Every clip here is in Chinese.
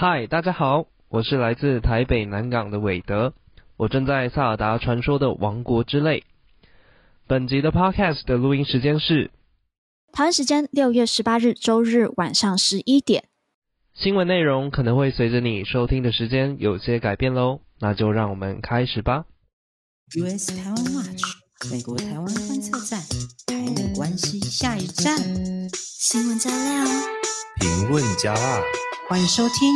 嗨，大家好，我是来自台北南港的韦德，我正在萨尔达传说的王国之泪。本集的 Podcast 的录音时间是台湾时间六月十八日周日晚上十一点。新闻内容可能会随着你收听的时间有些改变喽，那就让我们开始吧。US 台湾 Watch 美国台湾观测站，台美关系下一站。新闻加料，评论加辣，欢迎收听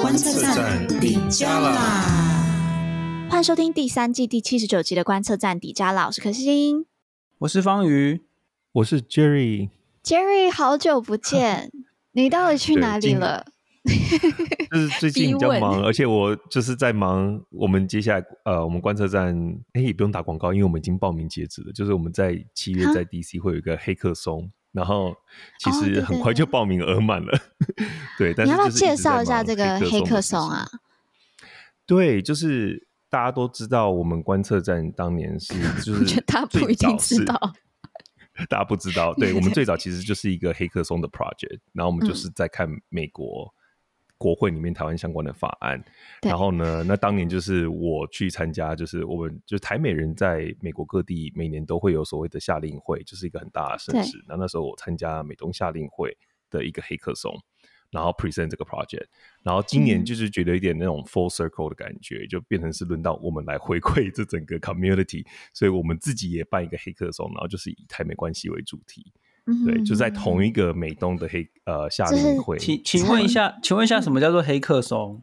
观测站底加啦。欢迎收听第三季第七十九集的观测站底加啦。我是可心，我是方瑜，我是 Jerry。Jerry，好久不见。你到底去哪里了？就是最近比较忙，而且我就是在忙。我们接下来呃，我们观测站哎，也不用打广告，因为我们已经报名截止了。就是我们在七月在 DC 会有一个黑客松，然后其实很快就报名额满了。哦、对，对，对，对，但是你要不要介绍一下这个黑客松啊？对，就是大家都知道，我们观测站当年是 就是他不一定知道。大家不知道，对，我们最早其实就是一个黑客松的 project，然后我们就是在看美国国会里面台湾相关的法案，嗯、然后呢，那当年就是我去参加，就是我们就台美人在美国各地每年都会有所谓的夏令会，就是一个很大的盛事。那那时候我参加美东夏令会的一个黑客松。然后 present 这个 project，然后今年就是觉得有点那种 full circle 的感觉，嗯、就变成是轮到我们来回馈这整个 community，所以我们自己也办一个黑客松，然后就是以台美关系为主题，嗯、对，就在同一个美东的黑呃夏令会。请请问一下，请问一下什么叫做黑客松？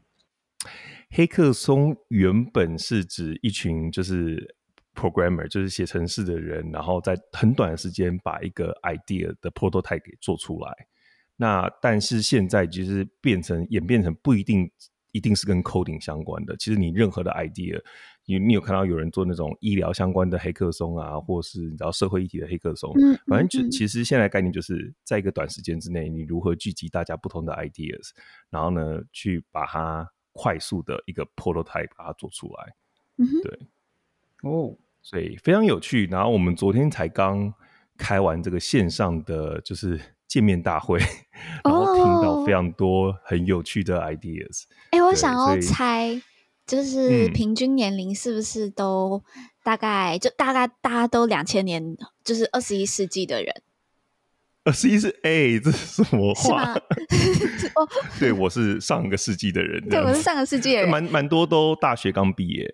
黑客松原本是指一群就是 programmer，就是写程式的人，然后在很短的时间把一个 idea 的 prototype 给做出来。那但是现在其实变成演变成不一定一定是跟 coding 相关的。其实你任何的 idea，你你有看到有人做那种医疗相关的黑客松啊，或是你知道社会议题的黑客松，嗯，反正就其实现在概念就是在一个短时间之内，你如何聚集大家不同的 ideas，然后呢去把它快速的一个 prototype 把它做出来。嗯，对，哦，所以非常有趣。然后我们昨天才刚开完这个线上的就是。见面大会，然后听到非常多很有趣的 ideas。哎、oh. 欸，我想要猜，就是平均年龄是不是都大概、嗯、就大概大家都两千年，就是二十一世纪的人？二十一世哎、欸，这是什么话？哦，对，我是上个世纪的人。对，我是上个世纪的人，蛮蛮多都大学刚毕业。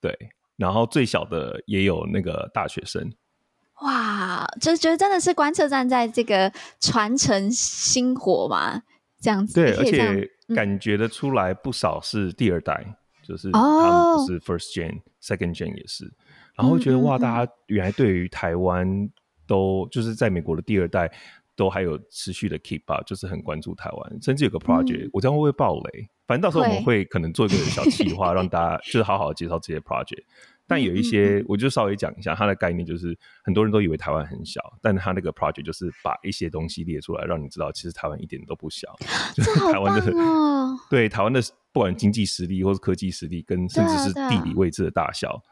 对，然后最小的也有那个大学生。哇，就觉得真的是观测站在这个传承星火嘛，这样子。对，而且感觉得出来不少是第二代，嗯、就是他们不是 first gen、哦、second gen 也是。然后觉得哇，大家原来对于台湾都就是在美国的第二代都还有持续的 keep up，就是很关注台湾，甚至有个 project，、嗯、我这样会不会爆雷？反正到时候我们会可能做一个小企划，让大家就是好好的介绍这些 project。但有一些，我就稍微讲一下它的概念，就是很多人都以为台湾很小，但它那个 project 就是把一些东西列出来，让你知道其实台湾一点都不小。就是台湾的，对台湾的不管经济实力或是科技实力，跟甚至是地理位置的大小。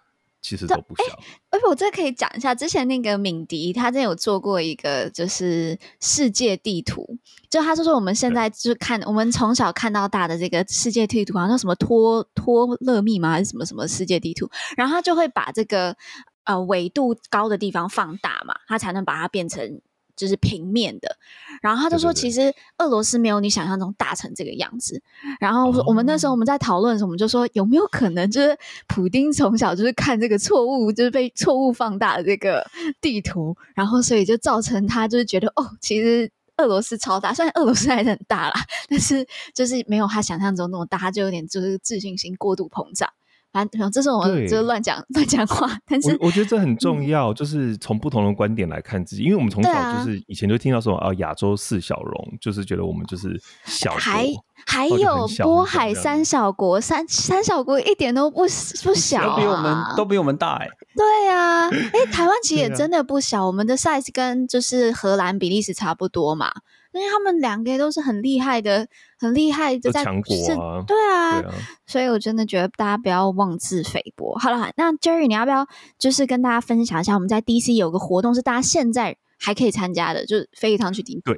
其实都不小，而且我这可以讲一下，之前那个敏迪他真有做过一个就是世界地图，就他就说我们现在就是看我们从小看到大的这个世界地图，好像什么托托勒密吗？还是什么什么世界地图？然后他就会把这个呃纬度高的地方放大嘛，他才能把它变成。就是平面的，然后他就说，其实俄罗斯没有你想象中大成这个样子。然后我们那时候我们在讨论的时候，我们就说有没有可能，就是普丁从小就是看这个错误，就是被错误放大的这个地图，然后所以就造成他就是觉得哦，其实俄罗斯超大，虽然俄罗斯还是很大啦，但是就是没有他想象中那么大，他就有点就是自信心过度膨胀。反正这是我们就是乱讲乱讲话，但是我，我觉得这很重要，嗯，就是从不同的观点来看自己，因为我们从小就是以前就听到说啊，亚洲四小龙，就是觉得我们就是小国，还还有波海三小国，三三小国一点都不不小，啊，都比我们都比我们大哎，欸，对啊，哎，台湾其实也真的不小，我们的 size 跟就是荷兰、比利时差不多嘛。因为他们两个都是很厉害的，很厉害的在强国啊，对啊，对啊，所以我真的觉得大家不要妄自菲薄。好了，那 Jerry，你要不要就是跟大家分享一下，我们在 DC 有个活动是大家现在还可以参加的，就是飞一趟去 DC。对，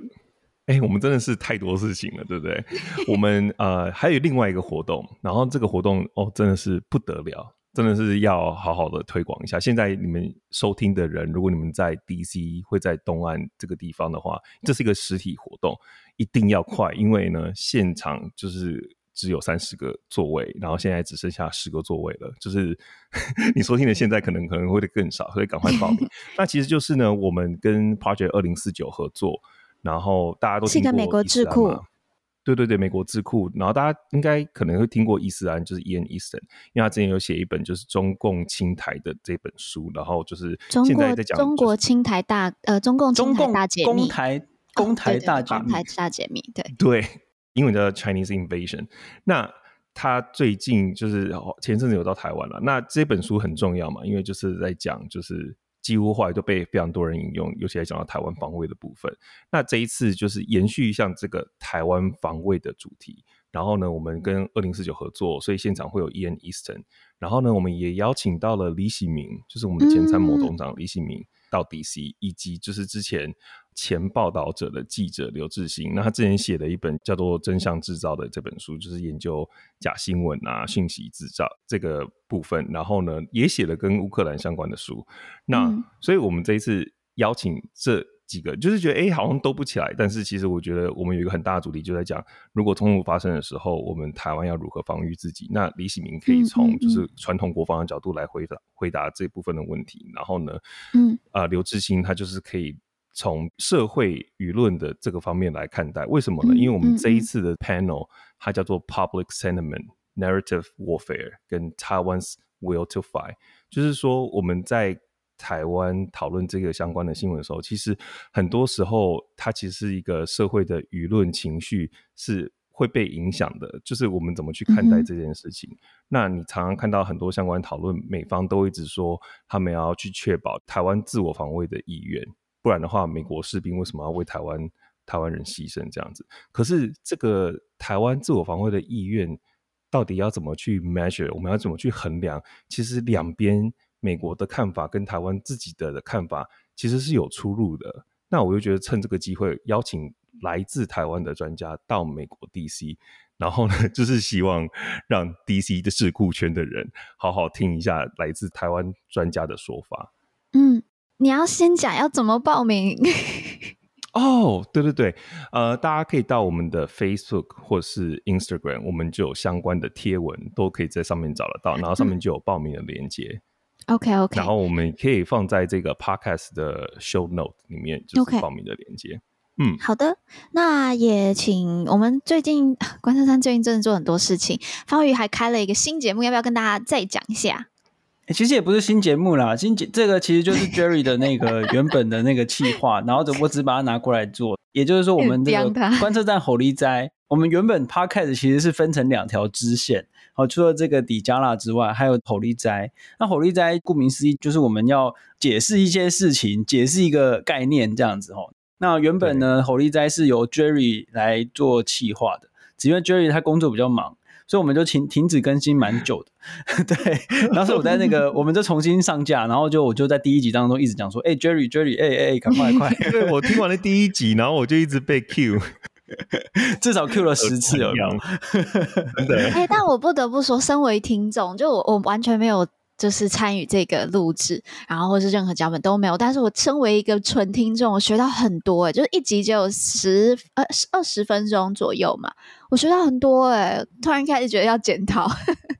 哎，我们真的是太多事情了，对不对？我们呃还有另外一个活动，然后这个活动哦真的是不得了，真的是要好好的推广一下。现在你们收听的人，如果你们在 DC 会在东岸这个地方的话，这是一个实体活动，一定要快，因为呢现场就是只有三十个座位，然后现在只剩下十个座位了，就是 你收听的现在可能可能会更少，所以赶快报名。那其实就是呢，我们跟 Project 二零四九合作。然后大家都听过美国智库，对对对，美国智库。然后大家应该可能会听过伊斯兰，就是 Ian Easton，因为他之前有写一本就是中共青台的这本书，然后就是现在在讲、就是、中国青台大呃中共侵台大解密，攻台公台大解密，攻台大解密，对对，英文叫 Chinese Invasion。那他最近就是前阵子有到台湾了，那这本书很重要嘛，因为就是在讲就是。几乎后来都被非常多人引用，尤其来讲到台湾防卫的部分。那这一次就是延续像这个台湾防卫的主题。然后呢，我们跟二零四九合作，所以现场会有 Ian Easton。然后呢，我们也邀请到了李喜明，就是我们的前参谋总长李喜明到 DC，以及就是之前。前报道者的记者刘志兴，那他之前写了一本叫做《真相制造》的这本书，就是研究假新闻啊、讯息制造这个部分。然后呢，也写了跟乌克兰相关的书。那、嗯、所以，我们这一次邀请这几个，就是觉得哎、欸，好像都不起来。但是，其实我觉得我们有一个很大的主题，就在讲如果冲突发生的时候，我们台湾要如何防御自己。那李喜明可以从就是传统国防的角度来回答回答这部分的问题。然后呢，嗯啊、呃，刘志兴他就是可以。从社会舆论的这个方面来看待，为什么呢？因为我们这一次的 panel 它叫做 Public Sentiment Narrative Warfare 跟 Taiwan's Will to Fight，就是说我们在台湾讨论这个相关的新闻的时候，其实很多时候它其实是一个社会的舆论情绪是会被影响的，就是我们怎么去看待这件事情。那你常常看到很多相关讨论，美方都一直说他们要去确保台湾自我防卫的意愿。不然的话，美国士兵为什么要为台湾台湾人牺牲这样子？可是这个台湾自我防卫的意愿到底要怎么去 measure？我们要怎么去衡量？其实两边美国的看法跟台湾自己的看法其实是有出入的。那我就觉得趁这个机会邀请来自台湾的专家到美国 DC，然后呢，就是希望让 DC 的智库圈的人好好听一下来自台湾专家的说法。嗯。你要先讲要怎么报名哦，对对对，呃，大家可以到我们的 Facebook 或是 Instagram，我们就有相关的贴文，都可以在上面找得到，然后上面就有报名的链接。OK OK，然后我们可以放在这个 Podcast 的 Show Note 里面，就是报名的链接。Okay. 嗯，好的，那也请我们最近关珊珊最近真的做很多事情，方宇还开了一个新节目，要不要跟大家再讲一下？欸、其实也不是新节目啦，新节这个其实就是 Jerry 的那个原本的那个企划，然后我只把它拿过来做。也就是说，我们这个 观测站吼力斋，我们原本 Podcast 其实是分成两条支线，好，除了这个底加拉之外，还有吼力斋。那吼力斋顾名思义就是我们要解释一些事情，解释一个概念这样子哦。那原本呢，吼力斋是由 Jerry 来做企划的，只因为 Jerry 他工作比较忙。所以我们就停停止更新蛮久的，对。然后我在那个，我们就重新上架，然后就我就在第一集当中一直讲说，哎、欸、，Jerry Jerry，哎、欸、哎，赶、欸、快快！对，我听完了第一集，然后我就一直被 Q，至少 Q 了十次有没有？对。哎，但我不得不说，身为听众，就我我完全没有。就是参与这个录制，然后或是任何脚本都没有。但是我身为一个纯听众，我学到很多诶，就是一集只有十呃二十分钟左右嘛，我学到很多欸，突然开始觉得要检讨。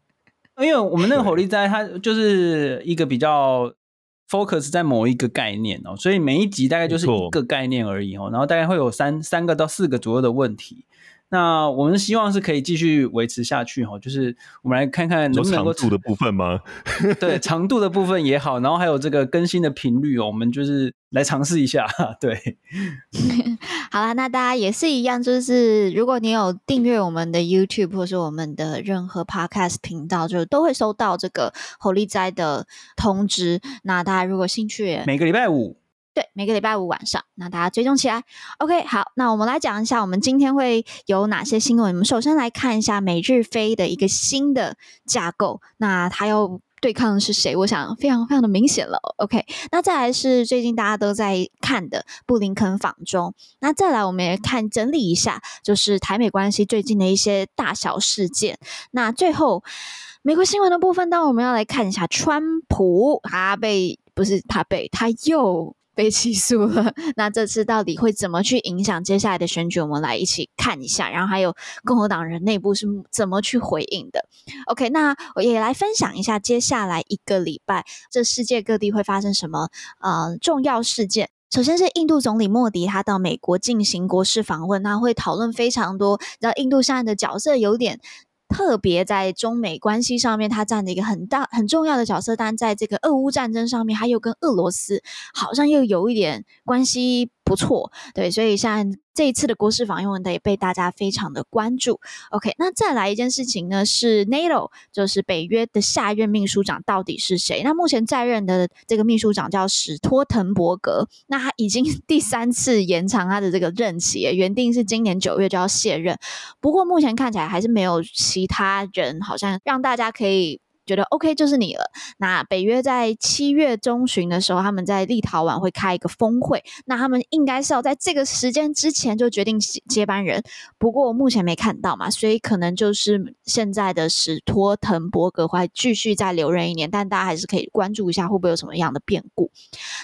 因为我们那个火力斋，它就是一个比较 focus 在某一个概念哦，所以每一集大概就是一个概念而已哦，然后大概会有三三个到四个左右的问题。那我们希望是可以继续维持下去哈，就是我们来看看能不能够长度的部分吗？对，长度的部分也好，然后还有这个更新的频率哦，我们就是来尝试一下。对，好啦，那大家也是一样，就是如果你有订阅我们的 YouTube 或是我们的任何 Podcast 频道，就都会收到这个吼力斋的通知。那大家如果兴趣，每个礼拜五。对，每个礼拜五晚上，那大家追踪起来。OK，好，那我们来讲一下，我们今天会有哪些新闻。我们首先来看一下美日飞的一个新的架构，那它要对抗的是谁？我想非常非常的明显了。OK，那再来是最近大家都在看的布林肯访中。那再来，我们也看整理一下，就是台美关系最近的一些大小事件。那最后，美国新闻的部分，当然我们要来看一下川普，他被不是他被他又。被起诉了，那这次到底会怎么去影响接下来的选举？我们来一起看一下，然后还有共和党人内部是怎么去回应的。OK，那我也来分享一下接下来一个礼拜这世界各地会发生什么呃重要事件。首先是印度总理莫迪他到美国进行国事访问，那会讨论非常多，然后印度现在的角色有点。特别在中美关系上面，他占着一个很大很重要的角色，但在这个俄乌战争上面，他又跟俄罗斯好像又有一点关系。不错，对，所以像这一次的国事访问的也被大家非常的关注。OK，那再来一件事情呢，是 NATO，就是北约的下一任秘书长到底是谁？那目前在任的这个秘书长叫史托滕伯格，那他已经 第三次延长他的这个任期，原定是今年九月就要卸任，不过目前看起来还是没有其他人，好像让大家可以。觉得 OK 就是你了。那北约在七月中旬的时候，他们在立陶宛会开一个峰会，那他们应该是要在这个时间之前就决定接班人。不过目前没看到嘛，所以可能就是现在的史托滕伯格会继续再留任一年，但大家还是可以关注一下会不会有什么样的变故。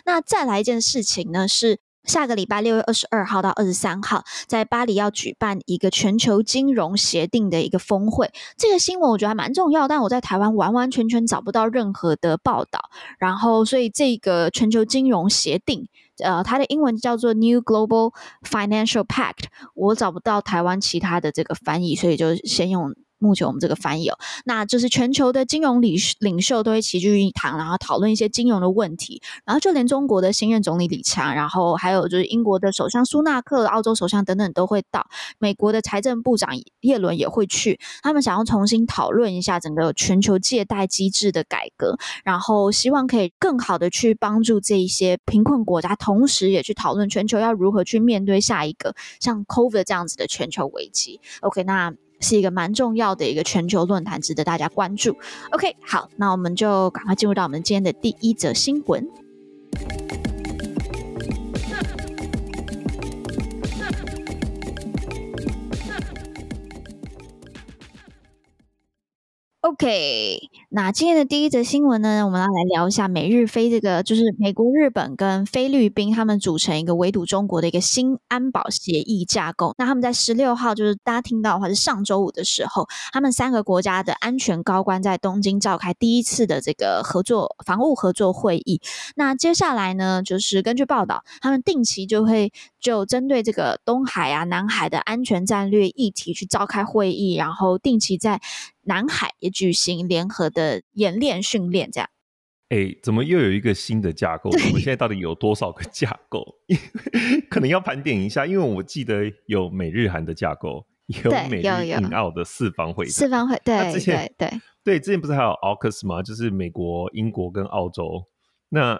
那再来一件事情呢是。下个礼拜六月二十二号到二十三号，在巴黎要举办一个全球金融协定的一个峰会。这个新闻我觉得还蛮重要，但我在台湾完完全全找不到任何的报道。然后，所以这个全球金融协定，呃，它的英文叫做 New Global Financial Pact，我找不到台湾其他的这个翻译，所以就先用。目前我们这个翻译哦，那就是全球的金融领领袖都会齐聚一堂，然后讨论一些金融的问题。然后就连中国的新任总理李强，然后还有就是英国的首相苏纳克、澳洲首相等等都会到。美国的财政部长耶伦也会去。他们想要重新讨论一下整个全球借贷机制的改革，然后希望可以更好的去帮助这一些贫困国家，同时也去讨论全球要如何去面对下一个像 COVID 这样子的全球危机。OK，那。是一个蛮重要的一个全球论坛，值得大家关注。OK，好，那我们就赶快进入到我们今天的第一则新闻。OK，那今天的第一则新闻呢，我们要来聊一下美日菲这个，就是美国、日本跟菲律宾他们组成一个围堵中国的一个新安保协议架构。那他们在十六号，就是大家听到的话是上周五的时候，他们三个国家的安全高官在东京召开第一次的这个合作防务合作会议。那接下来呢，就是根据报道，他们定期就会就针对这个东海啊、南海的安全战略议题去召开会议，然后定期在。南海也举行联合的演练训练，这样。哎，怎么又有一个新的架构？我们现在到底有多少个架构？可能要盘点一下，因为我记得有美日韩的架构，有美日印澳的四方会。四方会，对，对对 对，之前不是还有 AUKUS 吗？就是美国、英国跟澳洲。那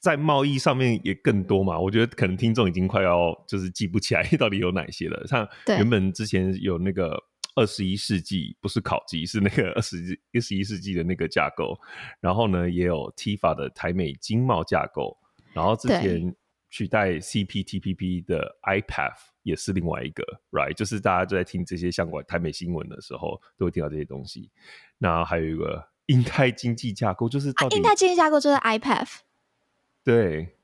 在贸易上面也更多嘛？我觉得可能听众已经快要就是记不起来到底有哪些了。像原本之前有那个。二十一世纪不是考级，是那个二十一、二十一世纪的那个架构。然后呢，也有 TIFA 的台美经贸架构。然后之前取代 CPTPP 的 IPAF 也是另外一个，right？就是大家都在听这些相关台美新闻的时候，都会听到这些东西。那还有一个 印太经济架构，就是到底、啊、印太经济架构就是 IPAF。对。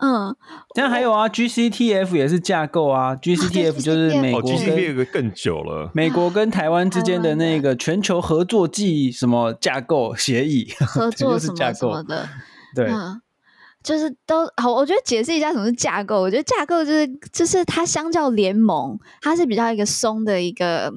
嗯，但还有啊，GCTF 也是架构啊，GCTF 就是美国跟、哦、GCTF 更久了，美国跟台湾之间的那个全球合作暨什么架构协议，合作 什么什么的，对，嗯、就是都好。我觉得解释一下什么是架构，我觉得架构就是就是它相较联盟，它是比较一个松的一个。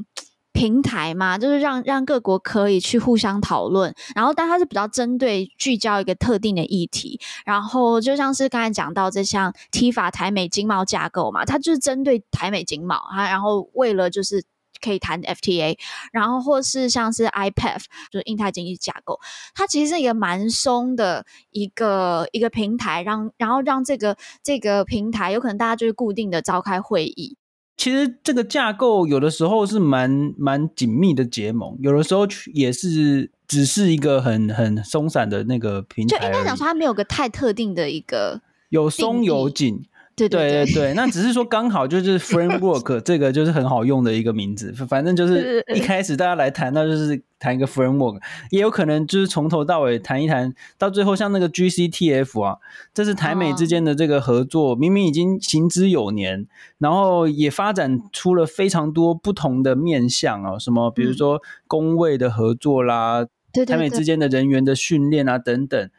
平台嘛，就是让让各国可以去互相讨论，然后但它是比较针对聚焦一个特定的议题，然后就像是刚才讲到这项 T 法台美经贸架构嘛，它就是针对台美经贸啊，然后为了就是可以谈 FTA，然后或是像是 IPF 就是印太经济架构，它其实是一个蛮松的一个一个平台，让然后让这个这个平台有可能大家就是固定的召开会议。其实这个架构有的时候是蛮蛮紧密的结盟，有的时候也是只是一个很很松散的那个平台。就应该讲说，它没有个太特定的一个有松有紧。对对对对，那只是说刚好就是 framework 这个就是很好用的一个名字，反正就是一开始大家来谈，那就是谈一个 framework，也有可能就是从头到尾谈一谈，到最后像那个 GCTF 啊，这是台美之间的这个合作，明明已经行之有年，然后也发展出了非常多不同的面向哦，什么比如说工位的合作啦，台美之间的人员的训练啊等等，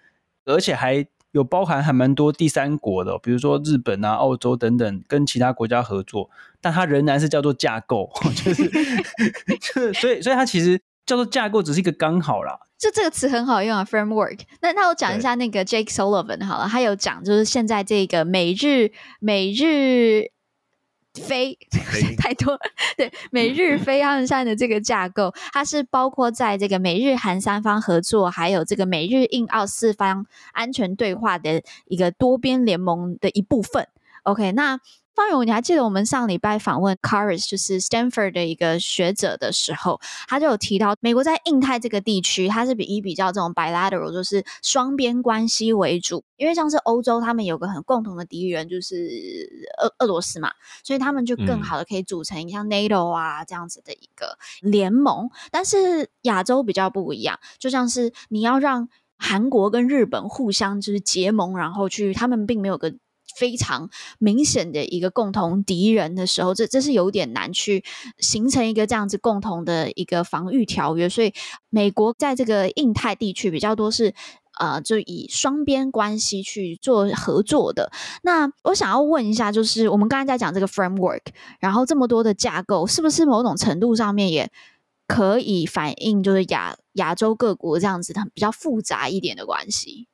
而且还。有包含还蛮多第三国的，比如说日本啊、澳洲等等，跟其他国家合作，但它仍然是叫做架构，就是，就是，所以，所以它其实叫做架构，只是一个刚好啦。就这个词很好用啊，framework。那那我讲一下那个 Jake Sullivan 好了，他有讲，就是现在这个美日美日。非 太多，对美日菲他们现在的这个架构，它是包括在这个美日韩三方合作，还有这个美日印澳四方安全对话的一个多边联盟的一部分。OK，那。方勇，你还记得我们上礼拜访问 Caris，就是 Stanford 的一个学者的时候，他就有提到，美国在印太这个地区，它是比以比较这种 bilateral，就是双边关系为主。因为像是欧洲，他们有个很共同的敌人，就是俄俄罗斯嘛，所以他们就更好的可以组成像 NATO 啊这样子的一个联盟。但是亚洲比较不一样，就像是你要让韩国跟日本互相就是结盟，然后去，他们并没有个。非常明显的一个共同敌人的时候，这这是有点难去形成一个这样子共同的一个防御条约。所以，美国在这个印太地区比较多是呃，就以双边关系去做合作的。那我想要问一下，就是我们刚才在讲这个 framework，然后这么多的架构，是不是某种程度上面也可以反映，就是亚亚洲各国这样子的比较复杂一点的关系？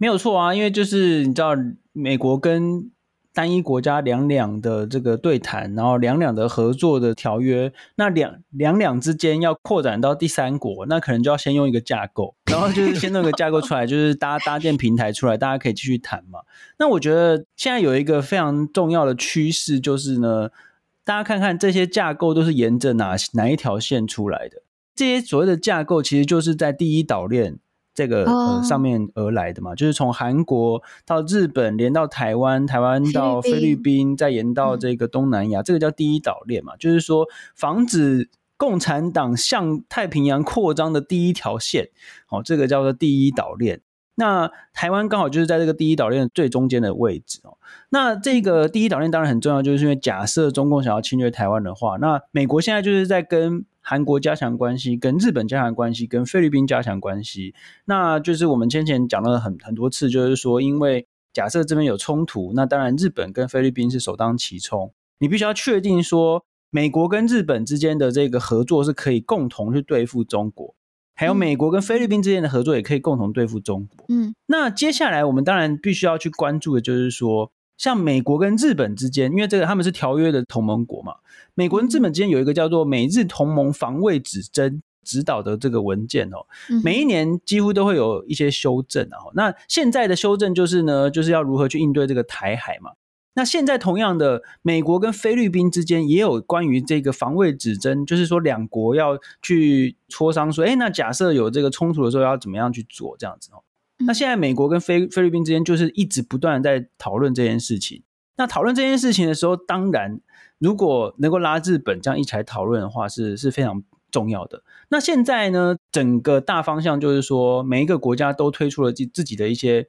没有错啊，因为就是你知道。美国跟单一国家两两的这个对谈，然后两两的合作的条约，那两两两之间要扩展到第三国，那可能就要先用一个架构，然后就是先弄个架构出来，就是搭搭建平台出来，大家可以继续谈嘛。那我觉得现在有一个非常重要的趋势，就是呢，大家看看这些架构都是沿着哪哪一条线出来的？这些所谓的架构，其实就是在第一岛链。这个呃上面而来的嘛，就是从韩国到日本，连到台湾，台湾到菲律宾，再延到这个东南亚，这个叫第一岛链嘛，就是说防止共产党向太平洋扩张的第一条线，哦，这个叫做第一岛链。那台湾刚好就是在这个第一岛链最中间的位置哦。那这个第一岛链当然很重要，就是因为假设中共想要侵略台湾的话，那美国现在就是在跟。韩国加强关系，跟日本加强关系，跟菲律宾加强关系，那就是我们先前讲了很很多次，就是说，因为假设这边有冲突，那当然日本跟菲律宾是首当其冲，你必须要确定说，美国跟日本之间的这个合作是可以共同去对付中国，还有美国跟菲律宾之间的合作也可以共同对付中国。嗯，那接下来我们当然必须要去关注的就是说。像美国跟日本之间，因为这个他们是条约的同盟国嘛，美国跟日本之间有一个叫做《美日同盟防卫指针》指导的这个文件哦，每一年几乎都会有一些修正啊。那现在的修正就是呢，就是要如何去应对这个台海嘛。那现在同样的，美国跟菲律宾之间也有关于这个防卫指针，就是说两国要去磋商说，哎，那假设有这个冲突的时候要怎么样去做这样子哦。那现在美国跟菲菲律宾之间就是一直不断在讨论这件事情。那讨论这件事情的时候，当然如果能够拉日本这样一起来讨论的话，是是非常重要的。那现在呢，整个大方向就是说，每一个国家都推出了自自己的一些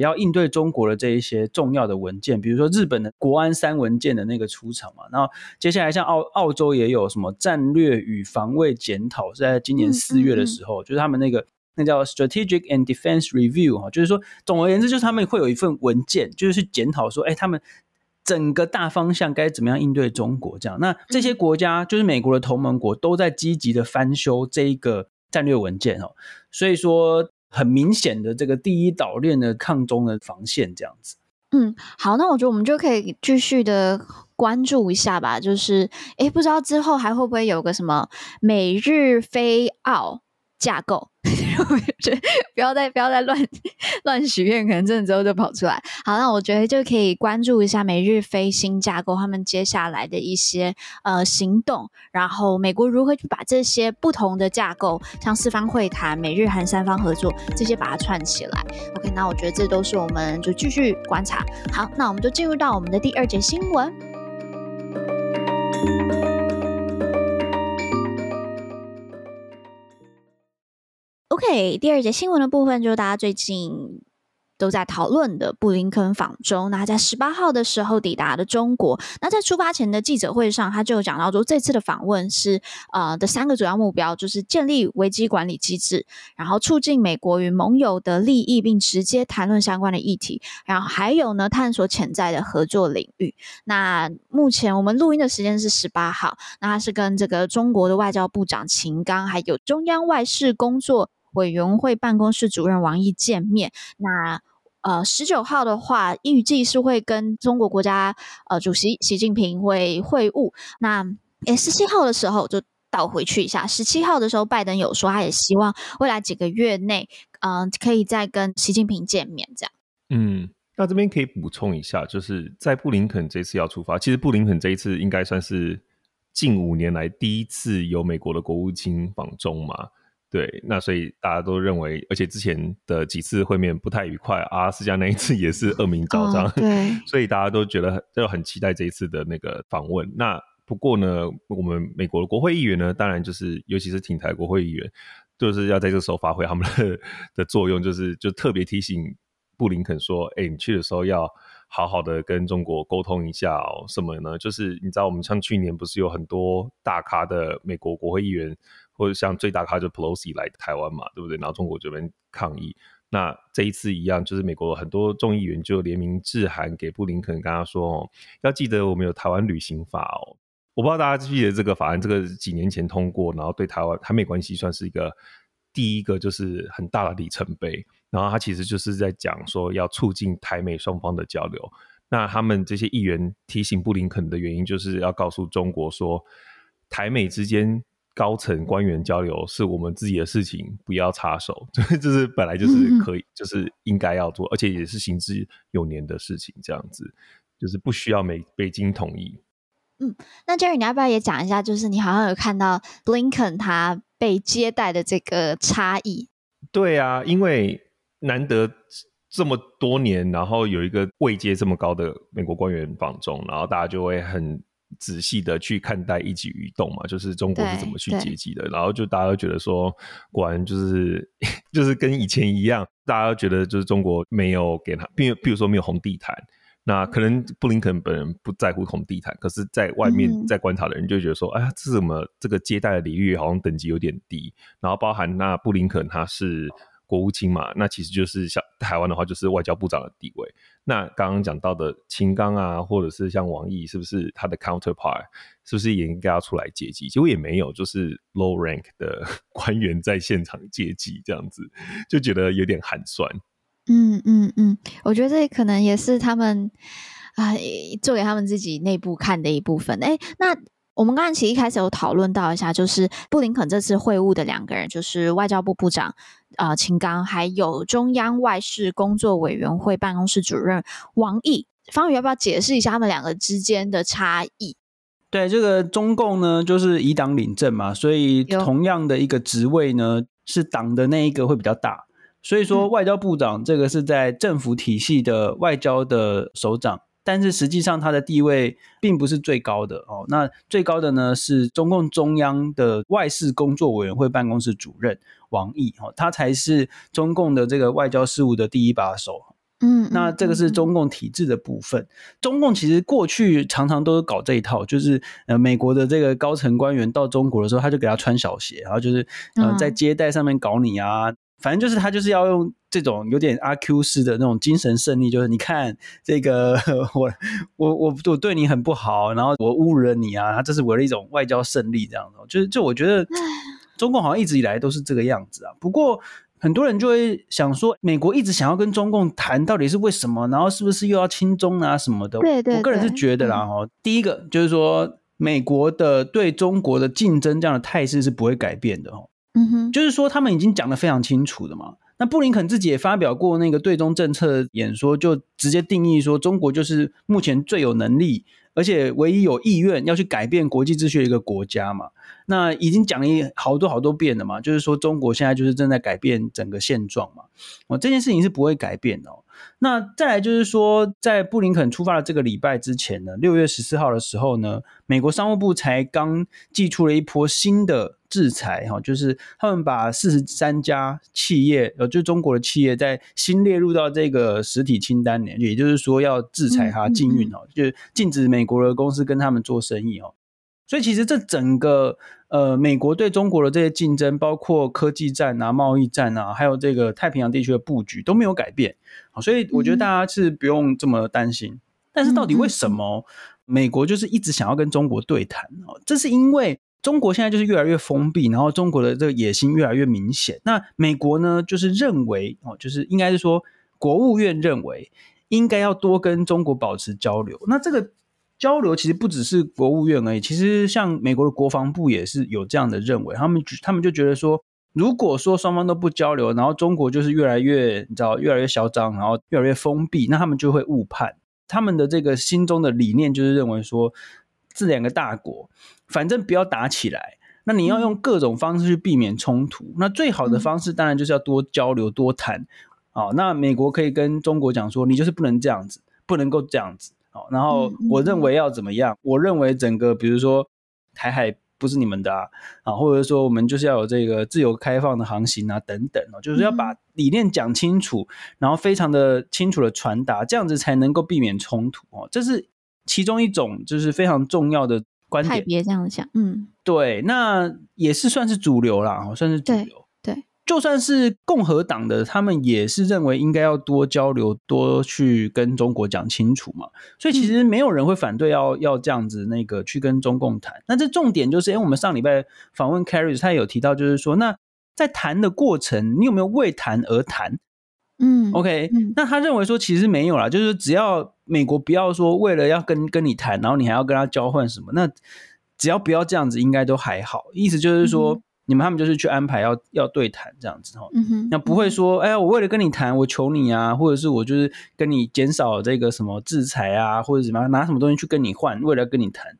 要应对中国的这一些重要的文件，比如说日本的国安三文件的那个出场嘛。然后接下来像澳澳洲也有什么战略与防卫检讨，是在今年四月的时候，嗯嗯嗯就是他们那个。那叫 Strategic and Defense Review 哈，就是说，总而言之，就是他们会有一份文件，就是去检讨说，哎，他们整个大方向该怎么样应对中国这样。那这些国家，就是美国的同盟国，都在积极的翻修这一个战略文件哦。所以说，很明显的这个第一岛链的抗中的防线这样子。嗯，好，那我觉得我们就可以继续的关注一下吧。就是，诶，不知道之后还会不会有个什么美日菲澳架构。我觉得不要再不要再乱乱许愿，可能真的之后就跑出来。好，那我觉得就可以关注一下美日菲新架构他们接下来的一些呃行动，然后美国如何去把这些不同的架构，像四方会谈、美日韩三方合作这些把它串起来。OK，那我觉得这都是我们就继续观察。好，那我们就进入到我们的第二节新闻。OK，第二节新闻的部分就是大家最近都在讨论的布林肯访中。那他在十八号的时候抵达的中国。那在出发前的记者会上，他就有讲到说，这次的访问是呃的三个主要目标，就是建立危机管理机制，然后促进美国与盟友的利益，并直接谈论相关的议题。然后还有呢，探索潜在的合作领域。那目前我们录音的时间是十八号，那他是跟这个中国的外交部长秦刚，还有中央外事工作。委员会办公室主任王毅见面。那呃，十九号的话，预计是会跟中国国家呃主席习近平会会晤。那诶，十七号的时候就倒回去一下。十七号的时候，拜登有说，他也希望未来几个月内，嗯、可以再跟习近平见面。这样。嗯，那这边可以补充一下，就是在布林肯这次要出发，其实布林肯这一次应该算是近五年来第一次有美国的国务卿访中嘛。对，那所以大家都认为，而且之前的几次会面不太愉快，阿拉斯加那一次也是恶名昭彰，哦，对，所以大家都觉得就很期待这一次的那个访问。那不过呢，我们美国的国会议员呢，当然就是尤其是挺台国会议员，就是要在这个时候发挥他们的的作用，就是就特别提醒布林肯说，哎，你去的时候要好好的跟中国沟通一下哦。什么呢？就是你知道，我们像去年不是有很多大咖的美国国会议员。或者像最大咖就 Pelosi 来台湾嘛，对不对？然后中国这边抗议，那这一次一样，就是美国很多众议员就联名致函给布林肯，跟他说哦，要记得我们有台湾旅行法哦。我不知道大家记不记得这个法案，这个几年前通过，然后对台湾台美关系算是一个第一个就是很大的里程碑。然后他其实就是在讲说要促进台美双方的交流。那他们这些议员提醒布林肯的原因，就是要告诉中国说，台美之间。高层官员交流是我们自己的事情，不要插手。这是本来就是可以，嗯、就是应该要做，而且也是行之有年的事情。这样子就是不需要美北京同意。嗯，那 Jerry，你要不要也讲一下？就是你好像有看到 Blinken 他被接待的这个差异。对啊，因为难得这么多年，然后有一个位阶这么高的美国官员访中，然后大家就会很。仔细的去看待一举一动嘛，就是中国是怎么去接机的，然后就大家都觉得说，果然就是 就是跟以前一样，大家都觉得就是中国没有给他，比如比如说没有红地毯，那可能布林肯本人不在乎红地毯，可是在外面在观察的人就觉得说，哎呀，这怎么这个接待的礼遇好像等级有点低，然后包含那布林肯他是。国务卿嘛，那其实就是像台湾的话，就是外交部长的地位。那刚刚讲到的秦刚啊，或者是像王毅，是不是他的 counterpart？是不是也应该要出来接机？结果也没有，就是 low rank 的 官员在现场接机，这样子就觉得有点寒酸。嗯嗯嗯，我觉得这可能也是他们啊、做给他们自己内部看的一部分。哎，那。我们刚刚其实一开始有讨论到一下，就是布林肯这次会晤的两个人，就是外交部部长呃秦刚，还有中央外事工作委员会办公室主任王毅。方宇要不要解释一下他们两个之间的差异？对，这个中共呢，就是以党领政嘛，所以同样的一个职位呢，是党的那一个会比较大。所以说，外交部长这个是在政府体系的外交的首长。但是实际上，他的地位并不是最高的哦。那最高的呢是中共中央的外事工作委员会办公室主任王毅哦，他才是中共的这个外交事务的第一把手。嗯，那这个是中共体制的部分。中共其实过去常常都搞这一套，就是呃，美国的这个高层官员到中国的时候，他就给他穿小鞋，然后就是呃，在接待上面搞你啊。反正就是他就是要用这种有点阿 Q 式的那种精神胜利，就是你看这个 我我我我对你很不好，然后我侮辱了你啊，他这是为了一种外交胜利这样子。就是就我觉得中共好像一直以来都是这个样子啊。不过很多人就会想说，美国一直想要跟中共谈，到底是为什么？然后是不是又要亲中啊什么的？对对对，我个人是觉得啦哈，第一个就是说美国的对中国的竞争这样的态势是不会改变的哈。嗯哼，就是说他们已经讲得非常清楚的嘛。那布林肯自己也发表过那个对中政策演说，就直接定义说，中国就是目前最有能力，而且唯一有意愿要去改变国际秩序的一个国家嘛。那已经讲了好多好多遍了嘛，就是说中国现在就是正在改变整个现状嘛。哦，这件事情是不会改变的哦。那再来就是说，在布林肯出发的这个礼拜之前呢，六月十四号的时候呢，美国商务部才刚寄出了一波新的制裁，哈，就是他们把四十三家企业，呃，就是中国的企业，在新列入到这个实体清单里，也就是说要制裁它禁运哦，就是禁止美国的公司跟他们做生意哦。所以其实这整个呃，美国对中国的这些竞争，包括科技战啊、贸易战啊，还有这个太平洋地区的布局都没有改变。好，所以我觉得大家是不用这么担心。但是到底为什么美国就是一直想要跟中国对谈？哦，这是因为中国现在就是越来越封闭，然后中国的这个野心越来越明显。那美国呢，就是认为哦，就是应该是说，国务院认为应该要多跟中国保持交流。那这个。交流其实不只是国务院而已，其实像美国的国防部也是有这样的认为，他们他们就觉得说，如果说双方都不交流，然后中国就是越来越你知道越来越嚣张，然后越来越封闭，那他们就会误判。他们的这个心中的理念就是认为说，这两个大国反正不要打起来，那你要用各种方式去避免冲突。嗯、那最好的方式当然就是要多交流多谈。哦，那美国可以跟中国讲说，你就是不能这样子，不能够这样子。哦，然后我认为要怎么样？我认为整个，比如说台海不是你们的啊，啊，或者说我们就是要有这个自由开放的航行啊，等等哦，就是要把理念讲清楚，然后非常的清楚的传达，这样子才能够避免冲突哦。这是其中一种，就是非常重要的观点。太别这样想，嗯，对，那也是算是主流啦，算是主流。对就算是共和党的，他们也是认为应该要多交流，多去跟中国讲清楚嘛。所以其实没有人会反对要要这样子那个去跟中共谈。那这重点就是，因为我们上礼拜访问 Carrie，他有提到，就是说，那在谈的过程，你有没有为谈而谈？嗯，OK，那他认为说其实没有啦，就是只要美国不要说为了要跟跟你谈，然后你还要跟他交换什么，那只要不要这样子，应该都还好。意思就是说。嗯你们他们就是去安排要要对谈这样子哈，嗯哼，那不会说，哎呀，我为了跟你谈，我求你啊，或者是我就是跟你减少这个什么制裁啊，或者怎么样，拿什么东西去跟你换，为了跟你谈。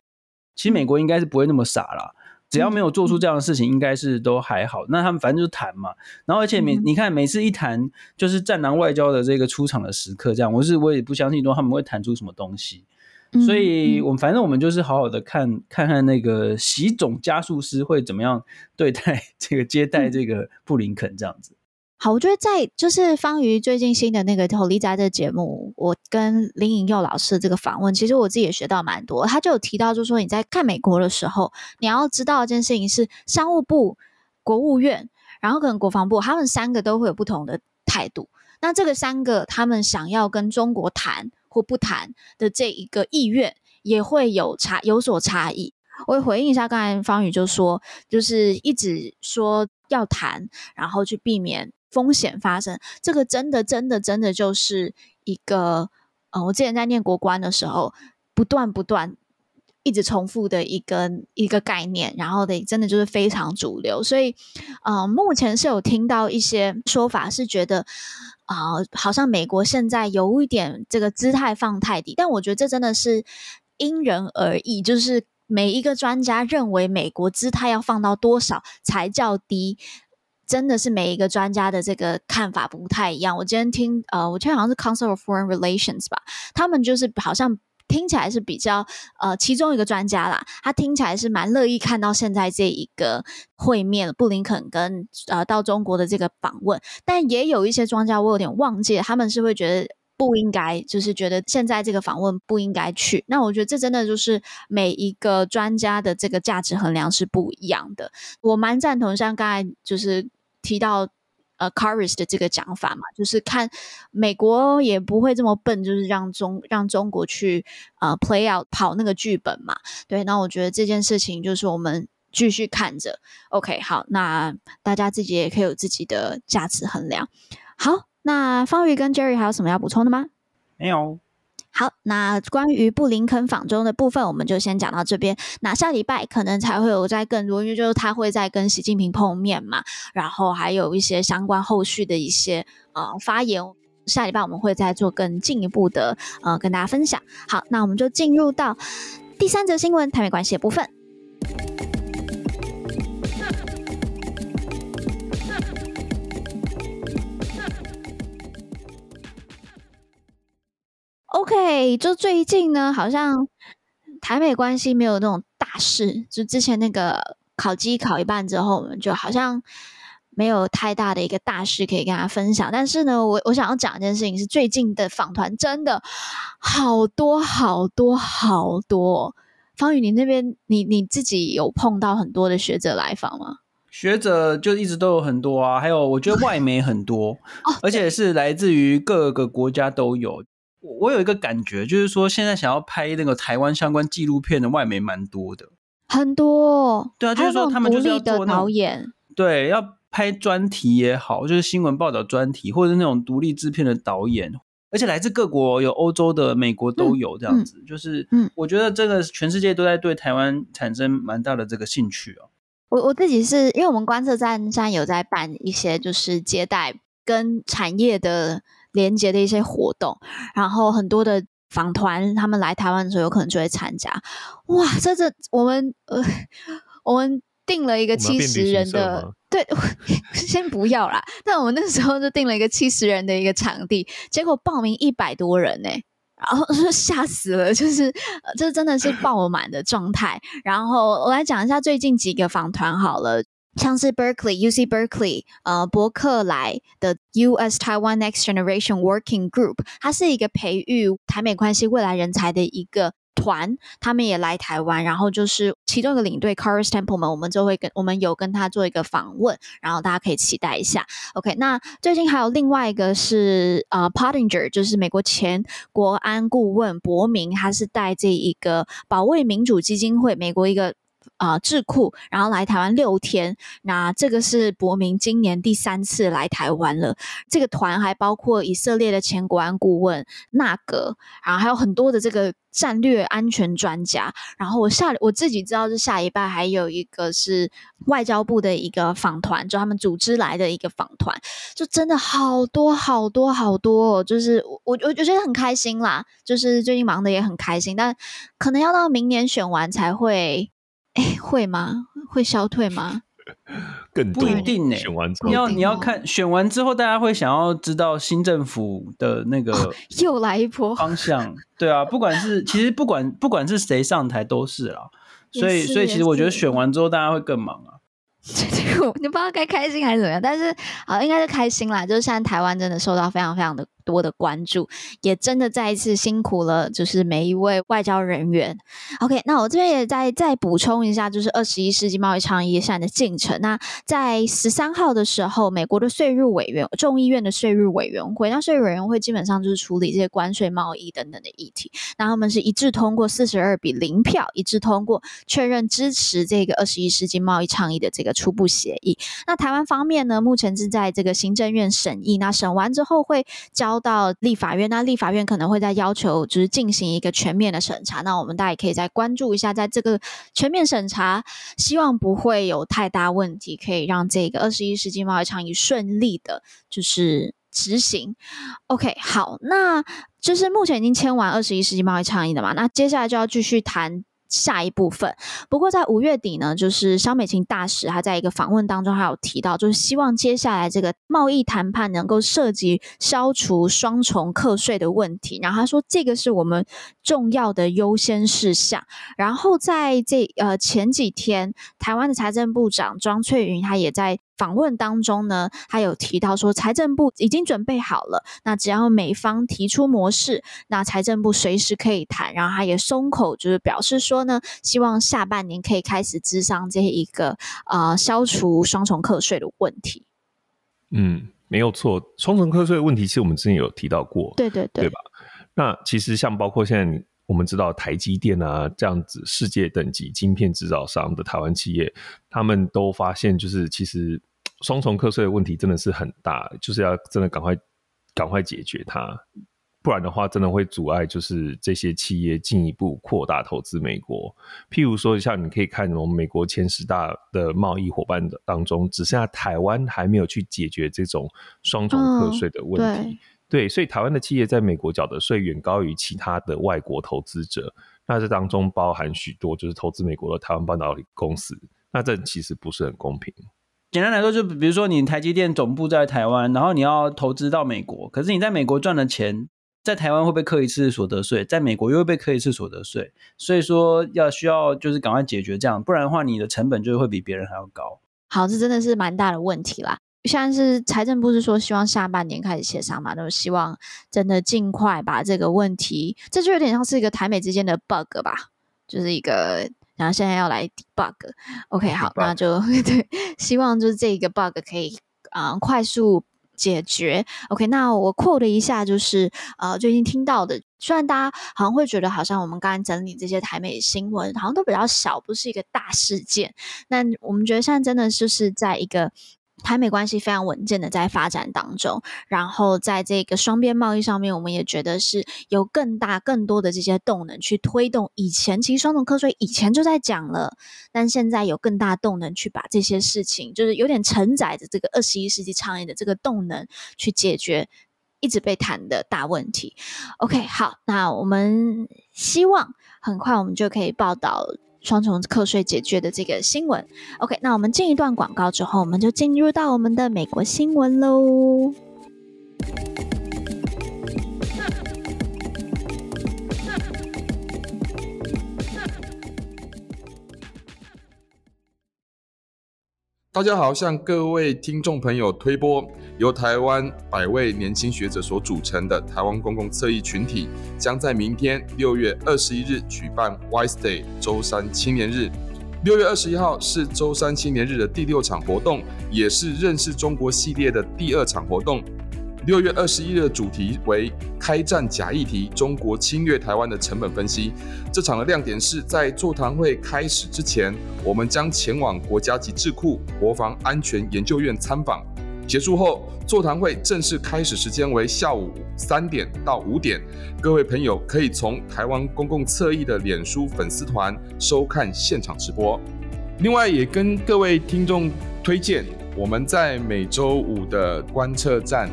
其实美国应该是不会那么傻啦，只要没有做出这样的事情，应该是都还好。那他们反正就是谈嘛，然后而且每你看每次一谈，就是战狼外交的这个出场的时刻，这样，我是我也不相信说他们会谈出什么东西。所以，我们反正我们就是好好的看看看那个习总加速师会怎么样对待这个接待这个布林肯这样子。好，我觉得在就是方瑜最近新的那个《投丽在》的节目，我跟林颖佑老师的这个访问，其实我自己也学到蛮多。他就有提到，就是说你在看美国的时候，你要知道一件事情是商务部、国务院，然后可能国防部，他们三个都会有不同的态度。那这个三个他们想要跟中国谈。或不谈的这一个意愿也会有差有所差异。我回应一下刚才方宇就说，就是一直说要谈，然后去避免风险发生。这个真的真的真的就是一个，呃，我之前在念国关的时候，不断不断一直重复的一个一个概念，然后的真的就是非常主流。所以，呃，目前是有听到一些说法，是觉得。啊、好像美国现在有一点这个姿态放太低，但我觉得这真的是因人而异，就是每一个专家认为美国姿态要放到多少才叫低，真的是每一个专家的这个看法不太一样。我今天听呃，我记得好像是 Council of Foreign Relations 吧，他们就是好像。听起来是比较呃，其中一个专家啦，他听起来是蛮乐意看到现在这一个会面，布林肯跟呃到中国的这个访问，但也有一些专家，我有点忘记，他们是会觉得不应该，就是觉得现在这个访问不应该去。那我觉得这真的就是每一个专家的这个价值衡量是不一样的。我蛮赞同像刚才就是提到。呃 c a r i s 的这个讲法嘛，就是看美国也不会这么笨，就是让中让中国去呃 play out 跑那个剧本嘛。对，那我觉得这件事情就是我们继续看着。OK，好，那大家自己也可以有自己的价值衡量。好，那方瑜跟 Jerry 还有什么要补充的吗？没有。好，那关于布林肯访中的部分，我们就先讲到这边。那下礼拜可能才会有再更多，因为就是他会再跟习近平碰面嘛，然后还有一些相关后续的一些呃发言。下礼拜我们会再做更进一步的呃跟大家分享。好，那我们就进入到第三则新闻，台美关系的部分。OK，就最近呢，好像台美关系没有那种大事。就之前那个考机考一半之后，我们就好像没有太大的一个大事可以跟大家分享。但是呢，我我想要讲一件事情是，最近的访团真的好多好多好多。方宇，你那边你你自己有碰到很多的学者来访吗？学者就一直都有很多啊，还有我觉得外媒很多，哦，而且是来自于各个国家都有。我有一个感觉，就是说现在想要拍那个台湾相关纪录片的外媒蛮多的，很多。对啊，就是说他们就是要做导演，对，要拍专题也好，就是新闻报道专题，或者是那种独立制片的导演，而且来自各国，有欧洲的、美国都有这样子。嗯、就是，嗯，我觉得这个全世界都在对台湾产生蛮大的这个兴趣哦。我我自己是因为我们观测站现在有在办一些就是接待跟产业的。连接的一些活动，然后很多的访团，他们来台湾的时候，有可能就会参加。哇，这这我们呃，我们定了一个七十人的，对，先不要啦。但我们那时候就定了一个七十人的一个场地，结果报名一百多人呢，然后 就吓死了，就是这真的是爆满的状态。然后我来讲一下最近几个访团好了。像是 Berkeley、UC Berkeley，呃，伯克莱的 U.S. Taiwan Next Generation Working Group，它是一个培育台美关系未来人才的一个团，他们也来台湾，然后就是其中一个领队 Corey Templeman，我们就会跟我们有跟他做一个访问，然后大家可以期待一下。OK，那最近还有另外一个是呃 Pottinger，就是美国前国安顾问伯明，他是带这一个保卫民主基金会，美国一个。啊、智库，然后来台湾六天，那这个是伯明今年第三次来台湾了。这个团还包括以色列的前国安顾问纳格，然后还有很多的这个战略安全专家。然后我下我自己知道是下礼拜还有一个是外交部的一个访团，就他们组织来的一个访团，就真的好多好多好多，哦，就是我我我觉得很开心啦，就是最近忙得也很开心，但可能要到明年选完才会。哎，会吗？会消退吗？更多不一定呢。选完之后，你要你要看选完之后，大家会想要知道新政府的那个、哦、又来一波方向。对啊，不管是其实不管不管是谁上台都是啦。所以所以其实我觉得选完之后，大家会更忙啊。这个你不知道该开心还是怎么样，但是好应该是开心啦。就是现在台湾真的受到非常非常的。多的关注，也真的再一次辛苦了，就是每一位外交人员。OK，那我这边也再再补充一下，就是二十一世纪贸易倡议现在的进程。那在十三号的时候，美国的税入委员众议院的税入委员会，那税入委员会基本上就是处理这些关税、贸易等等的议题。那他们是一致通过四十二比零票，一致通过确认支持这个二十一世纪贸易倡议的这个初步协议。那台湾方面呢，目前是在这个行政院审议，那审完之后会交。交到立法院，那立法院可能会再要求，就是进行一个全面的审查。那我们大家也可以再关注一下，在这个全面审查，希望不会有太大问题，可以让这个二十一世纪贸易倡议顺利的，就是执行。OK，好，那就是目前已经签完二十一世纪贸易倡议的嘛，那接下来就要继续谈。下一部分，不过在五月底呢，就是萧美琴大使他在一个访问当中还有提到，就是希望接下来这个贸易谈判能够涉及消除双重课税的问题，然后他说这个是我们重要的优先事项。然后在这呃前几天，台湾的财政部长庄翠云他也在。访问当中呢，他有提到说，财政部已经准备好了，那只要美方提出模式，那财政部随时可以谈。然后他也松口，就是表示说呢，希望下半年可以开始咨商这一个呃消除双重课税的问题。嗯，没有错，双重课税的问题其实我们之前有提到过，对对对，对吧？那其实像包括现在我们知道台积电啊这样子世界等级晶片制造商的台湾企业，他们都发现就是其实。双重课税的问题真的是很大，就是要真的赶快赶快解决它。不然的话，真的会阻碍就是这些企业进一步扩大投资美国。譬如说，像你可以看我们美国前十大的贸易伙伴的当中，只剩下台湾还没有去解决这种双重课税的问题。嗯、对，所以台湾的企业在美国缴的税远高于其他的外国投资者。那这当中包含许多就是投资美国的台湾半导体公司，那这其实不是很公平。简单来说，就比如说你台积电总部在台湾，然后你要投资到美国，可是你在美国赚的钱，在台湾会被课一次所得税，在美国又会被课一次所得税，所以说要需要就是赶快解决这样，不然的话你的成本就会比别人还要高。好，这真的是蛮大的问题啦。现在是财政部是说希望下半年开始协商嘛，那么希望真的尽快把这个问题，这就有点像是一个台美之间的 bug 吧，就是一个，然后现在要来 debug。OK，好，那就 对，希望就是这个 bug 可以啊、呃、快速解决。OK，那我 quote 一下，就是呃最近听到的，虽然大家好像会觉得好像我们刚刚整理这些台美新闻好像都比较小，不是一个大事件，那我们觉得现在真的就是在一个。台美关系非常稳健的在发展当中，然后在这个双边贸易上面，我们也觉得是有更大、更多的这些动能去推动。以前其实双重课税以前就在讲了，但现在有更大动能去把这些事情，就是有点承载着这个二十一世纪倡议的这个动能去解决一直被谈的大问题。OK，好，那我们希望很快我们就可以报道。双重课税解决的这个新闻，OK，那我们进一段广告之后，我们就进入到我们的美国新闻喽。大家好，向各位听众朋友推播，由台湾百位年轻学者所组成的台湾公共侧翼群体，将在明天六月二十一日举办 WISE Day 周三青年日。六月二十一号是周三青年日的第六场活动，也是认识中国系列的第二场活动。六月二十一日的主题为“开战假议题：中国侵略台湾的成本分析”。这场的亮点是在座谈会开始之前，我们将前往国家级智库国防安全研究院参访。结束后，座谈会正式开始时间为下午三点到五点。各位朋友可以从台湾公共侧翼的脸书粉丝团收看现场直播。另外，也跟各位听众推荐，我们在每周五的观测站。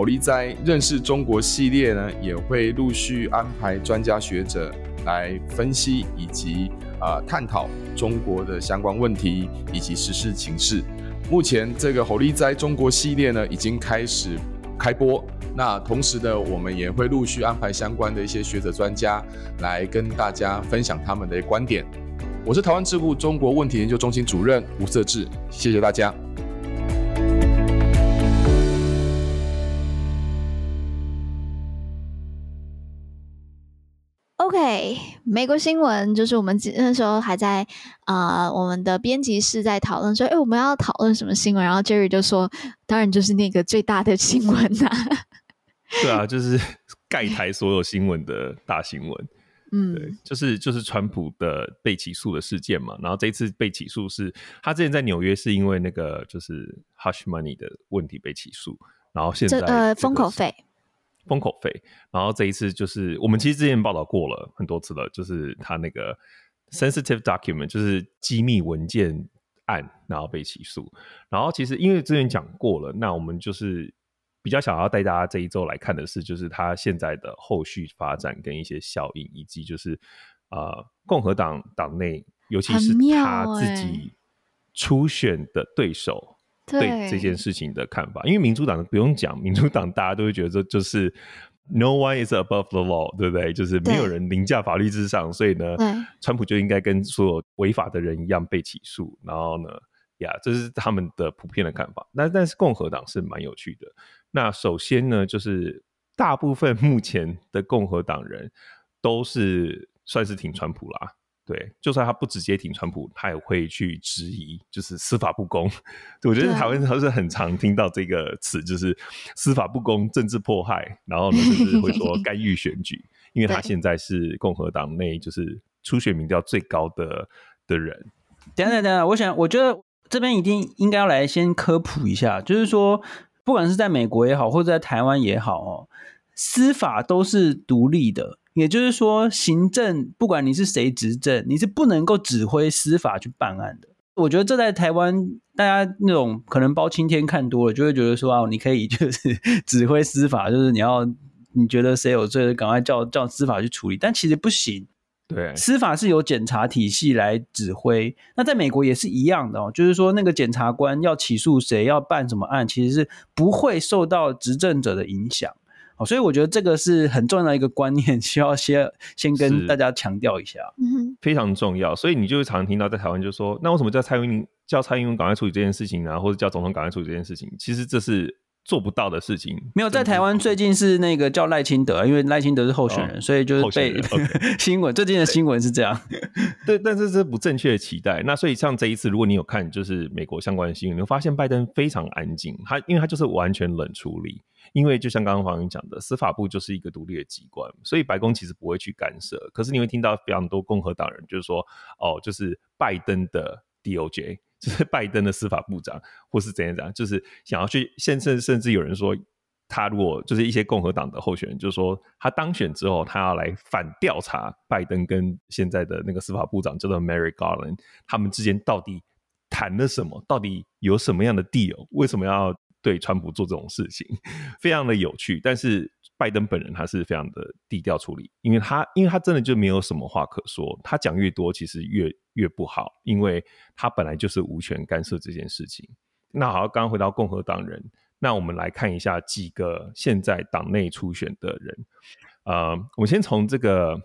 侯利哉认识中国系列呢，也会陆续安排专家学者来分析以及啊、探讨中国的相关问题以及时事情势。目前这个侯利哉中国系列呢已经开始开播，那同时呢，我们也会陆续安排相关的一些学者专家来跟大家分享他们的观点。我是台湾智库中国问题研究中心主任吴瑟智，谢谢大家。OK，美国新闻就是我们那时候还在啊、呃，我们的编辑室在讨论说，哎，我们要讨论什么新闻？然后 Jerry 就说，当然就是那个最大的新闻呐、啊。对啊，就是盖台所有新闻的大新闻。嗯，对，就是就是川普的被起诉的事件嘛。然后这一次被起诉是他之前在纽约是因为那个就是 Hush Money 的问题被起诉，然后现在、这个、呃封口费。封口费，然后这一次就是我们其实之前报道过了很多次了，就是他那个 sensitive document，就是机密文件案，然后被起诉。然后其实因为之前讲过了，那我们就是比较想要带大家这一周来看的是，就是他现在的后续发展跟一些效应，以及就是呃共和党党内，尤其是他自己初选的对手。对这件事情的看法，因为民主党不用讲，民主党大家都会觉得说，就是 no one is above the law，对不对？就是没有人凌驾法律之上，所以呢，川普就应该跟所有违法的人一样被起诉。然后呢，呀，这是他们的普遍的看法。那但是共和党是蛮有趣的。那首先呢，就是大部分目前的共和党人都是算是挺川普啦。对，就算他不直接挺川普，他也会去质疑，就是司法不公。我觉得台湾还是很常听到这个词，就是司法不公、政治迫害，然后呢，就是会说 干预选举，因为他现在是共和党内就是初选民调最高的的人。等等等等，我想，我觉得这边一定应该要来先科普一下，就是说，不管是在美国也好，或者在台湾也好哦。司法都是独立的，也就是说，行政不管你是谁执政，你是不能够指挥司法去办案的。我觉得这在台湾，大家那种可能包青天看多了，就会觉得说啊，你可以 就是指挥司法，就是你要你觉得谁有罪，赶快叫叫司法去处理，但其实不行。对，司法是由检察体系来指挥。那在美国也是一样的哦，就是说那个检察官要起诉谁，要办什么案，其实是不会受到执政者的影响。哦，所以我觉得这个是很重要的一个观念，需要先先跟大家强调一下。嗯，非常重要。所以你就会常常听到在台湾就说，那为什么叫蔡英文叫蔡英文赶快处理这件事情呢？或者叫总统赶快处理这件事情？其实这是。做不到的事情没有，在台湾最近是那个叫赖清德，因为赖清德是候选人，哦、所以就是被、okay、新闻最近的新闻是这样。对，但是这是不正确的期待。那所以像这一次，如果你有看就是美国相关的新闻，你会发现拜登非常安静，他因为他就是完全冷处理。因为就像刚刚黄云讲的，司法部就是一个独立的机关，所以白宫其实不会去干涉。可是你会听到非常多共和党人就是说，哦，就是拜登的 DOJ。就是拜登的司法部长，或是怎样怎样，就是想要去，甚至甚至有人说，他如果就是一些共和党的候选人，就是说他当选之后，他要来反调查拜登跟现在的那个司法部长叫做 Mary Garland，他们之间到底谈了什么，到底有什么样的 deal，为什么要对川普做这种事情，非常的有趣，但是。拜登本人他是非常的低调处理，因为他因为他真的就没有什么话可说，他讲越多其实越越不好，因为他本来就是无权干涉这件事情。那好，刚回到共和党人，那我们来看一下几个现在党内初选的人，呃，我们先从这个。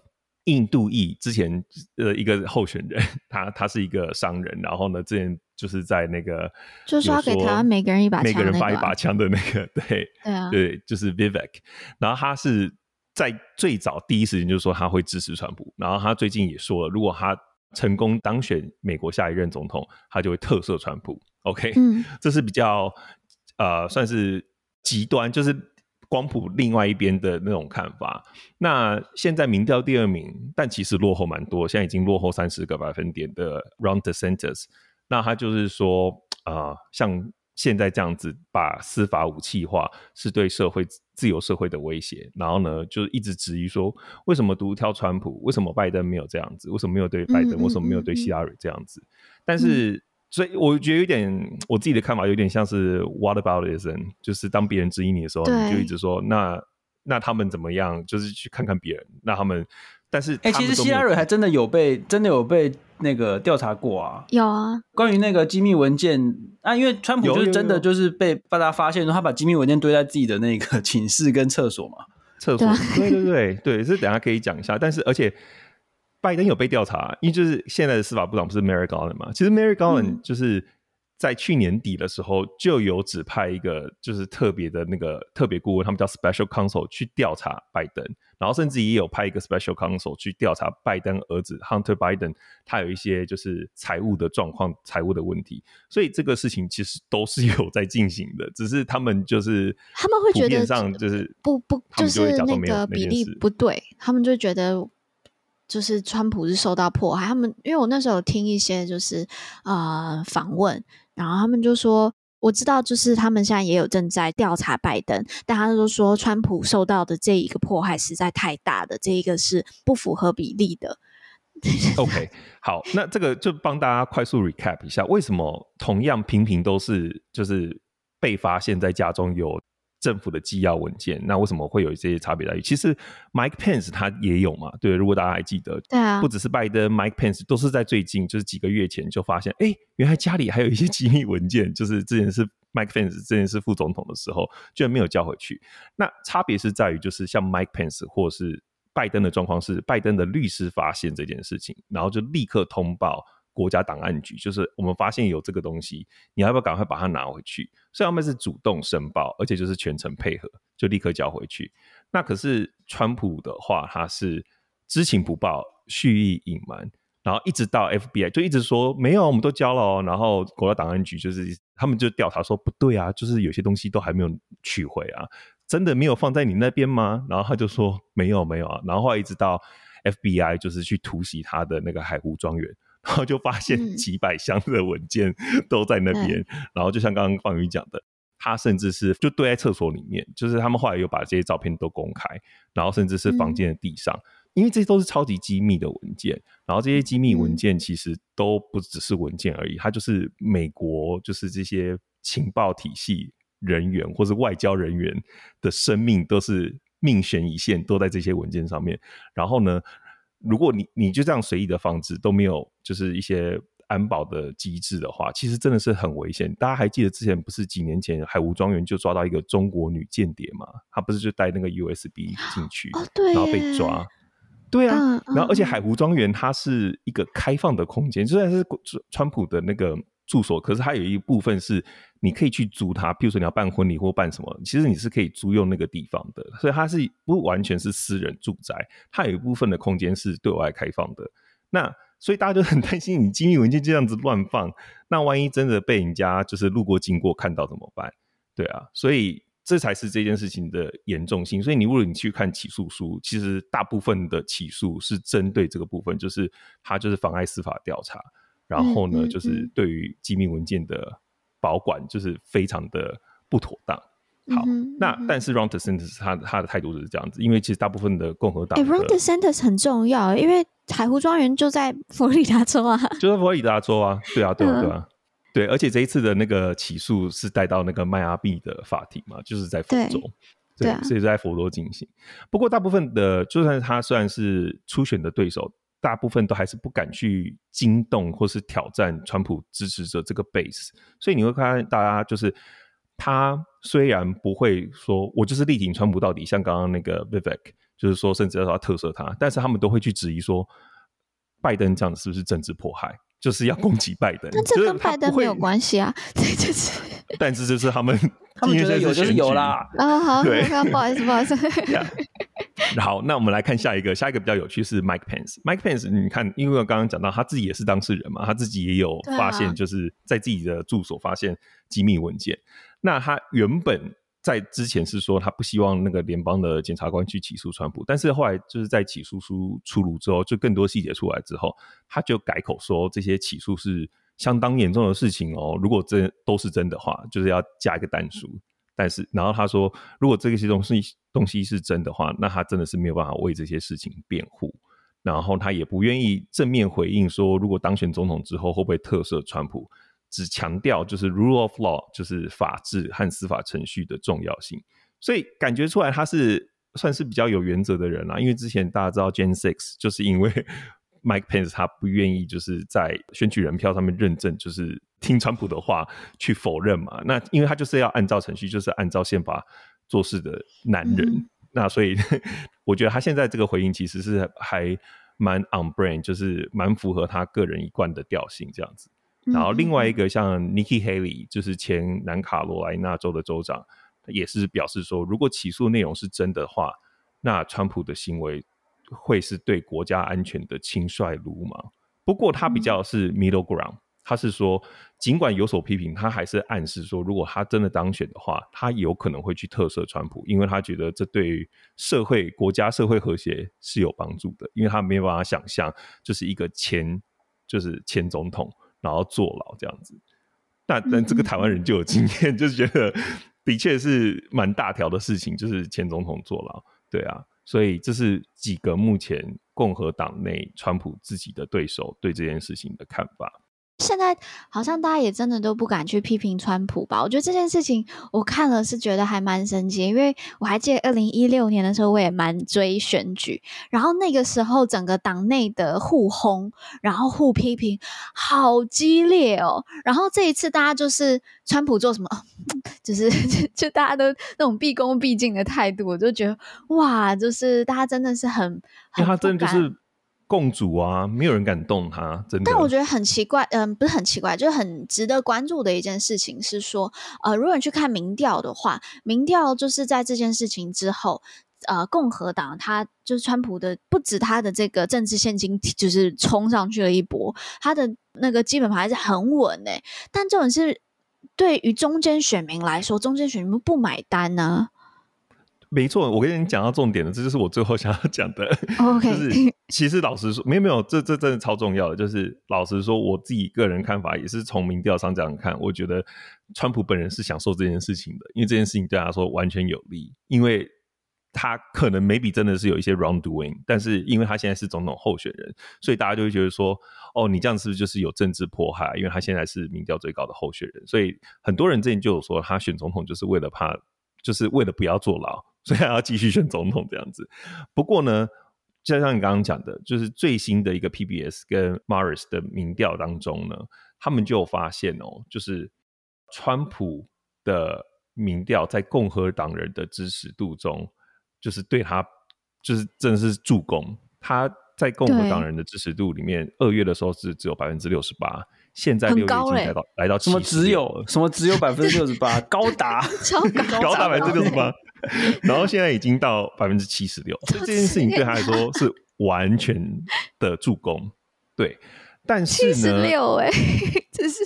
印度裔之前的一个候选人，他他是一个商人，然后呢，之前就是在那个，就是说要给台湾每个人一把枪，每个人发一把枪的那个，对对啊，对，就是 Vivek，然后他是在最早第一时间就说他会支持川普，然后他最近也说了，如果他成功当选美国下一任总统，他就会特赦川普。OK，嗯，这是比较呃算是极端，就是。光谱另外一边的那种看法，那现在民调第二名，但其实落后蛮多，现在已经落后三十个百分点的 Ron DeSantis，那他就是说，啊、呃，像现在这样子把司法武器化，是对社会自由社会的威胁，然后呢，就一直质疑说，为什么独挑川普，为什么拜登没有这样子，为什么没有对拜登，嗯嗯嗯嗯为什么没有对希拉里这样子，但是。嗯所以我觉得有点，我自己的看法有点像是 whataboutism，就是当别人质疑你的时候，你就一直说那那他们怎么样，就是去看看别人，那他们，但是哎、欸，其实希拉蕊还真的有被真的有被那个调查过啊，有啊，关于那个机密文件啊，因为川普就是真的就是被大家发现说他把机密文件堆在自己的那个寝室跟厕所嘛，厕所，对对对对，这 等下可以讲一下，但是而且。拜登有被调查，因为就是现在的司法部长不是 Merrick Garland 吗？其实 Merrick Garland 就是在去年底的时候就有指派一个就是特别的那个特别顾问，他们叫 Special Counsel 去调查拜登，然后甚至也有派一个 Special Counsel 去调查拜登儿子 Hunter Biden，他有一些就是财务的状况、财务的问题，所以这个事情其实都是有在进行的，只是他们就是他们会觉得上就是不不就是那个比例不对，他们就觉得。就是川普是受到迫害，他们因为我那时候有听一些就是呃访问，然后他们就说我知道，就是他们现在也有正在调查拜登，但他都说川普受到的这一个迫害实在太大的，这一个是不符合比例的。OK，好，那这个就帮大家快速 recap 一下，为什么同样频频都是就是被发现在家中有。政府的机要文件，那为什么会有这些差别待遇？其实 Mike Pence 他也有嘛，对，如果大家还记得，对啊，不只是拜登，Mike Pence 都是在最近，就是几个月前就发现，哎，原来家里还有一些机密文件，就是之前是 Mike Pence 之前是副总统的时候，居然没有交回去。那差别是在于，就是像 Mike Pence 或是拜登的状况是，拜登的律师发现这件事情，然后就立刻通报。国家档案局就是我们发现有这个东西，你要不要赶快把它拿回去？所以他们是主动申报，而且就是全程配合，就立刻交回去。那可是川普的话，他是知情不报、蓄意隐瞒，然后一直到 FBI 就一直说没有，我们都交了哦。然后国家档案局就是他们就调查说不对啊，就是有些东西都还没有取回啊，真的没有放在你那边吗？然后他就说没有没有啊。然后后来一直到 FBI 就是去突袭他的那个海湖庄园。然后就发现几百箱的文件 都在那边，嗯、然后就像刚刚方宇讲的，他甚至是就堆在厕所里面，就是他们后来又把这些照片都公开，然后甚至是房间的地上，嗯、因为这些都是超级机密的文件，然后这些机密文件其实都不只是文件而已，它就是美国就是这些情报体系人员或是外交人员的生命都是命悬一线，都在这些文件上面。然后呢，如果你你就这样随意的放置，都没有就是一些。安保的机制的话，其实真的是很危险。大家还记得之前不是几年前海湖庄园就抓到一个中国女间谍吗？她不是就带那个 USB 进去，哦、对，然后被抓。对啊，嗯、然后而且海湖庄园它是一个开放的空间，虽然是川普的那个住所，可是它有一部分是你可以去租它。譬如说你要办婚礼或办什么，其实你是可以租用那个地方的。所以它是不完全是私人住宅，它有一部分的空间是对外开放的。那所以大家就很担心，你机密文件这样子乱放，那万一真的被人家就是路过经过看到怎么办？对啊，所以这才是这件事情的严重性。所以你如果你去看起诉书，其实大部分的起诉是针对这个部分，就是它就是妨碍司法调查，然后呢，就是对于机密文件的保管就是非常的不妥当。好，那但是 Ron DeSantis 他他的态度就是这样子，因为其实大部分的共和党，哎，Ron DeSantis 很重要，因为海湖庄园就在佛罗里达州啊，就在佛罗里达州啊，对啊，对啊，对啊，对，而且这一次的那个起诉是带到那个迈阿密的法庭嘛，就是在佛州，对，所以在佛罗进行。不过大部分的，就算他虽然是初选的对手，大部分都还是不敢去惊动或是挑战川普支持者这个 base，所以你会看大家就是。他虽然不会说“我就是力挺川普到底”，像刚刚那个 Vivek，就是说甚至要特赦他，但是他们都会去质疑说，拜登这样子是不是政治迫害，就是要攻击拜登。那这跟拜登没有关系啊，这就是。但是就是他们，他们觉得有就是有啦。啊，好，对，不好意思，不好意思。好，那我们来看下一个，下一个比较有趣是 Mike Pence。Mike Pence，你看，因为我刚刚讲到他自己也是当事人嘛，他自己也有发现，就是在自己的住所发现机密文件。那他原本在之前是说他不希望那个联邦的检察官去起诉川普，但是后来就是在起诉书出炉之后，就更多细节出来之后，他就改口说这些起诉是相当严重的事情哦。如果这都是真的话，就是要加一个但书。但是然后他说，如果这些东西东西是真的话，那他真的是没有办法为这些事情辩护。然后他也不愿意正面回应说，如果当选总统之后会不会特赦川普。只强调就是 rule of law，就是法治和司法程序的重要性，所以感觉出来他是算是比较有原则的人啦。因为之前大家知道 Jan 6就是因为 Mike Pence 他不愿意就是在选举人票上面认证，就是听川普的话去否认嘛。那因为他就是要按照程序，就是按照宪法做事的男人。嗯、那所以我觉得他现在这个回应其实是还蛮 on brand，就是蛮符合他个人一贯的调性这样子。然后另外一个像 Nikki Haley，就是前南卡罗来纳州的州长，也是表示说，如果起诉内容是真的话，那川普的行为会是对国家安全的轻率鲁莽。不过他比较是 middle ground，他是说，尽管有所批评，他还是暗示说，如果他真的当选的话，他有可能会去特赦川普，因为他觉得这对于社会、国家社会和谐是有帮助的，因为他没有办法想象，就是一个前，就是前总统。然后坐牢这样子，那但这个台湾人就有经验，嗯、就是觉得的确是蛮大条的事情，就是前总统坐牢，对啊，所以这是几个目前共和党内川普自己的对手对这件事情的看法。现在好像大家也真的都不敢去批评川普吧？我觉得这件事情我看了是觉得还蛮神奇，因为我还记得二零一六年的时候我也蛮追选举，然后那个时候整个党内的互轰，然后互批评，好激烈哦。然后这一次大家就是川普做什么，就是 就大家都那种毕恭毕敬的态度，我就觉得哇，就是大家真的是很，因为他真的就是。共主啊，没有人敢动他，真的。但我觉得很奇怪，嗯、不是很奇怪，就是很值得关注的一件事情是说，呃，如果你去看民调的话，民调就是在这件事情之后，呃，共和党他就是川普的，不止他的这个政治现金就是冲上去了一波，他的那个基本盘还是很稳诶。但这种是对于中间选民来说，中间选民不买单呢、没错，我跟你讲到重点了，这就是我最后想要讲的。OK，就是其实老实说，没有没有，这这真的超重要的。就是老实说，我自己个人看法也是从民调上这样看，我觉得川普本人是享受这件事情的，因为这件事情对他说完全有利，因为他可能 maybe 真的是有一些 wrongdoing，但是因为他现在是总统候选人，所以大家就会觉得说，哦，你这样是不是就是有政治迫害？因为他现在是民调最高的候选人，所以很多人之前就有说，他选总统就是为了怕。就是为了不要坐牢，所以还要继续选总统这样子。不过呢，就像你刚刚讲的，就是最新的一个 PBS 跟 Marist 的民调当中呢，他们就发现哦，就是川普的民调在共和党人的支持度中，就是对他就是真的是助攻。他在共和党人的支持度里面，二月的时候是只有百分之六十八。现在六月已经来到来到什么只有 什么只有百分之六十八，高达超高 高达百分之六十八，然后现在已经到百分之七十六，所以这件事情对他来说是完全的助攻。对，但是呢，七十六哎，这是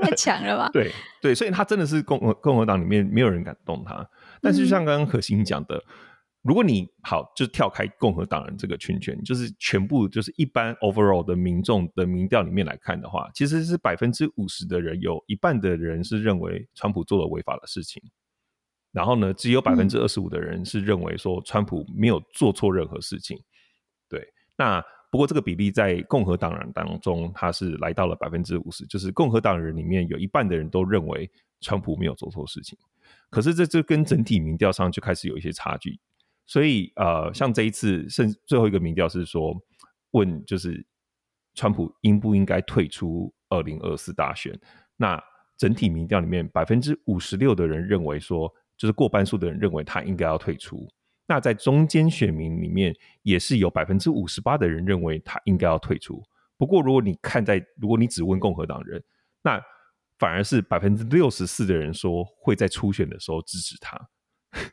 太强了吧？对对，所以他真的是共和共和党里面没有人敢动他。但是就像刚刚可心讲的。嗯如果你好，就跳开共和党人这个圈圈，就是全部就是一般 overall 的民众的民调里面来看的话，其实是百分之五十的人，有一半的人是认为川普做了违法的事情，然后呢，只有百分之二十五的人是认为说川普没有做错任何事情。对，那不过这个比例在共和党人当中，它是来到了百分之五十，就是共和党人里面有一半的人都认为川普没有做错事情，可是这就跟整体民调上就开始有一些差距。所以，呃，像这一次剩最后一个民调是说，问就是川普应不应该退出二零二四大选？那整体民调里面，百分之五十六的人认为说，就是过半数的人认为他应该要退出。那在中间选民里面，也是有百分之五十八的人认为他应该要退出。不过，如果你看在，如果你只问共和党人，那反而是百分之六十四的人说会在初选的时候支持他。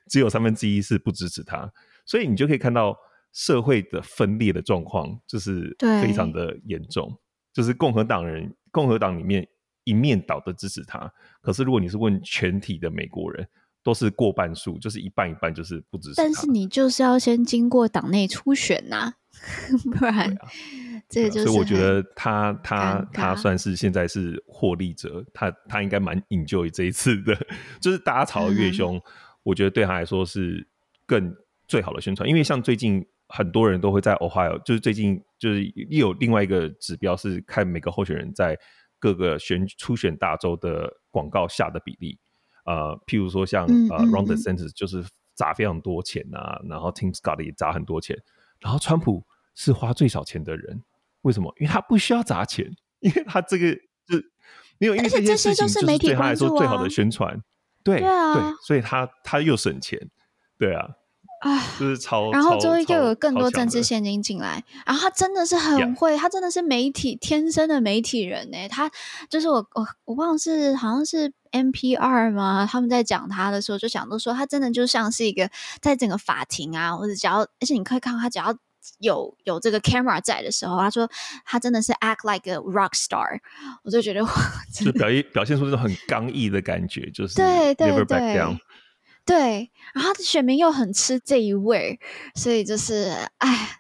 只有三分之一是不支持他，所以你就可以看到社会的分裂的状况，就是非常的严重。就是共和党人，共和党里面一面倒的支持他，可是如果你是问全体的美国人，都是过半数，就是一半一半，就是不支持他。但是你就是要先经过党内初选呐、啊，不然、啊、这个就是、啊。所以我觉得他他他算是现在是获利者，他他应该蛮 enjoy 这一次的，就是大家吵得越凶。嗯我觉得对他来说是更最好的宣传，因为像最近很多人都会在 Ohio，就是最近就是又有另外一个指标是看每个候选人在各个选初选大州的广告下的比例，呃，譬如说像呃 Ron DeSantis 就是砸非常多钱啊，然后 Tim Scott 也砸很多钱，然后川普是花最少钱的人，为什么？因为他不需要砸钱，因为他这个是没有，因为这件事情就是对他来说最好的宣传。对对啊，对，所以他他又省钱，对啊，啊，就是超，然后就会又有更多政治现金进来，然后他真的是很会.他真的是媒体天生的媒体人呢。他就是我我我忘了是好像是 NPR 吗？他们在讲他的时候就讲都说他真的就像是一个在整个法庭啊，或者只要而且你可以看到他只要。有有这个 camera 在的时候，他说他真的是 act like a rock star，我就觉得哇，就表现表现出这种很刚毅的感觉，就是对对对对，对，然后选民又很吃这一味，所以就是哎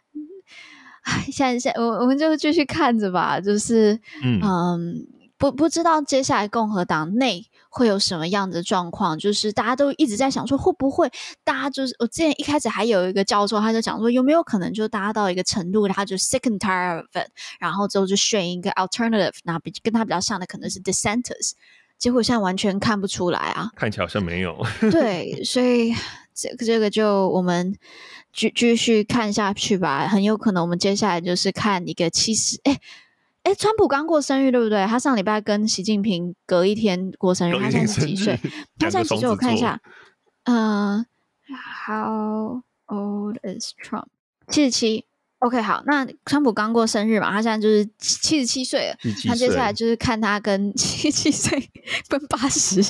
哎，现在现我我们就继续看着吧，就是嗯，嗯，不不知道接下来共和党内。会有什么样的状况？就是大家都一直在想说，会不会大家就是我之前一开始还有一个教授，他就讲说，有没有可能就大家到一个程度，他就 sick and tired of it，然后之后就选一个 alternative，那比跟他比较像的可能是 dissenters，结果现在完全看不出来啊，看起来好像没有。对，所以这个这个就我们继继续看下去吧，很有可能我们接下来就是看一个七十哎。哎，川普刚过生日，对不对？他上礼拜跟习近平隔一天过生日，他现在几岁？他现在几岁？我看一下，嗯、uh,，How old is Trump？七十七。OK，好，那川普刚过生日嘛，他现在就是七十七岁了。他接下来就是看他跟七十七岁跟八十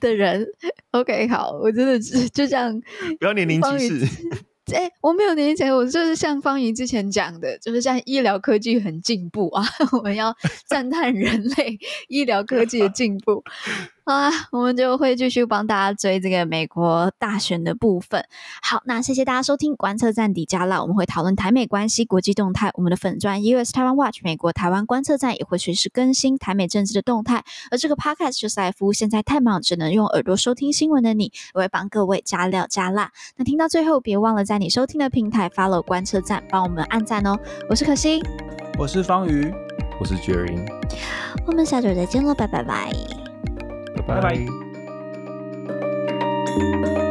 的人。OK，好，我真的是就这样，不要年龄歧视。哎，我没有年前，我就是像方怡之前讲的，就是像医疗科技很进步啊，我们要赞叹人类医疗科技的进步。好啊，我们就会继续帮大家追这个美国大选的部分。好，那谢谢大家收听观测站底加辣，我们会讨论台美关系、国际动态。我们的粉钻 US Taiwan Watch 美国台湾观测站也会随时更新台美政治的动态。而这个 Podcast 就是来服务现在太忙只能用耳朵收听新闻的你，我会帮各位加料加辣。那听到最后，别忘了在你收听的平台 follow 观测站，帮我们按赞哦。我是可心，我是方瑜，我是 Jerry，我们下周再见喽，拜拜拜拜拜。拜拜。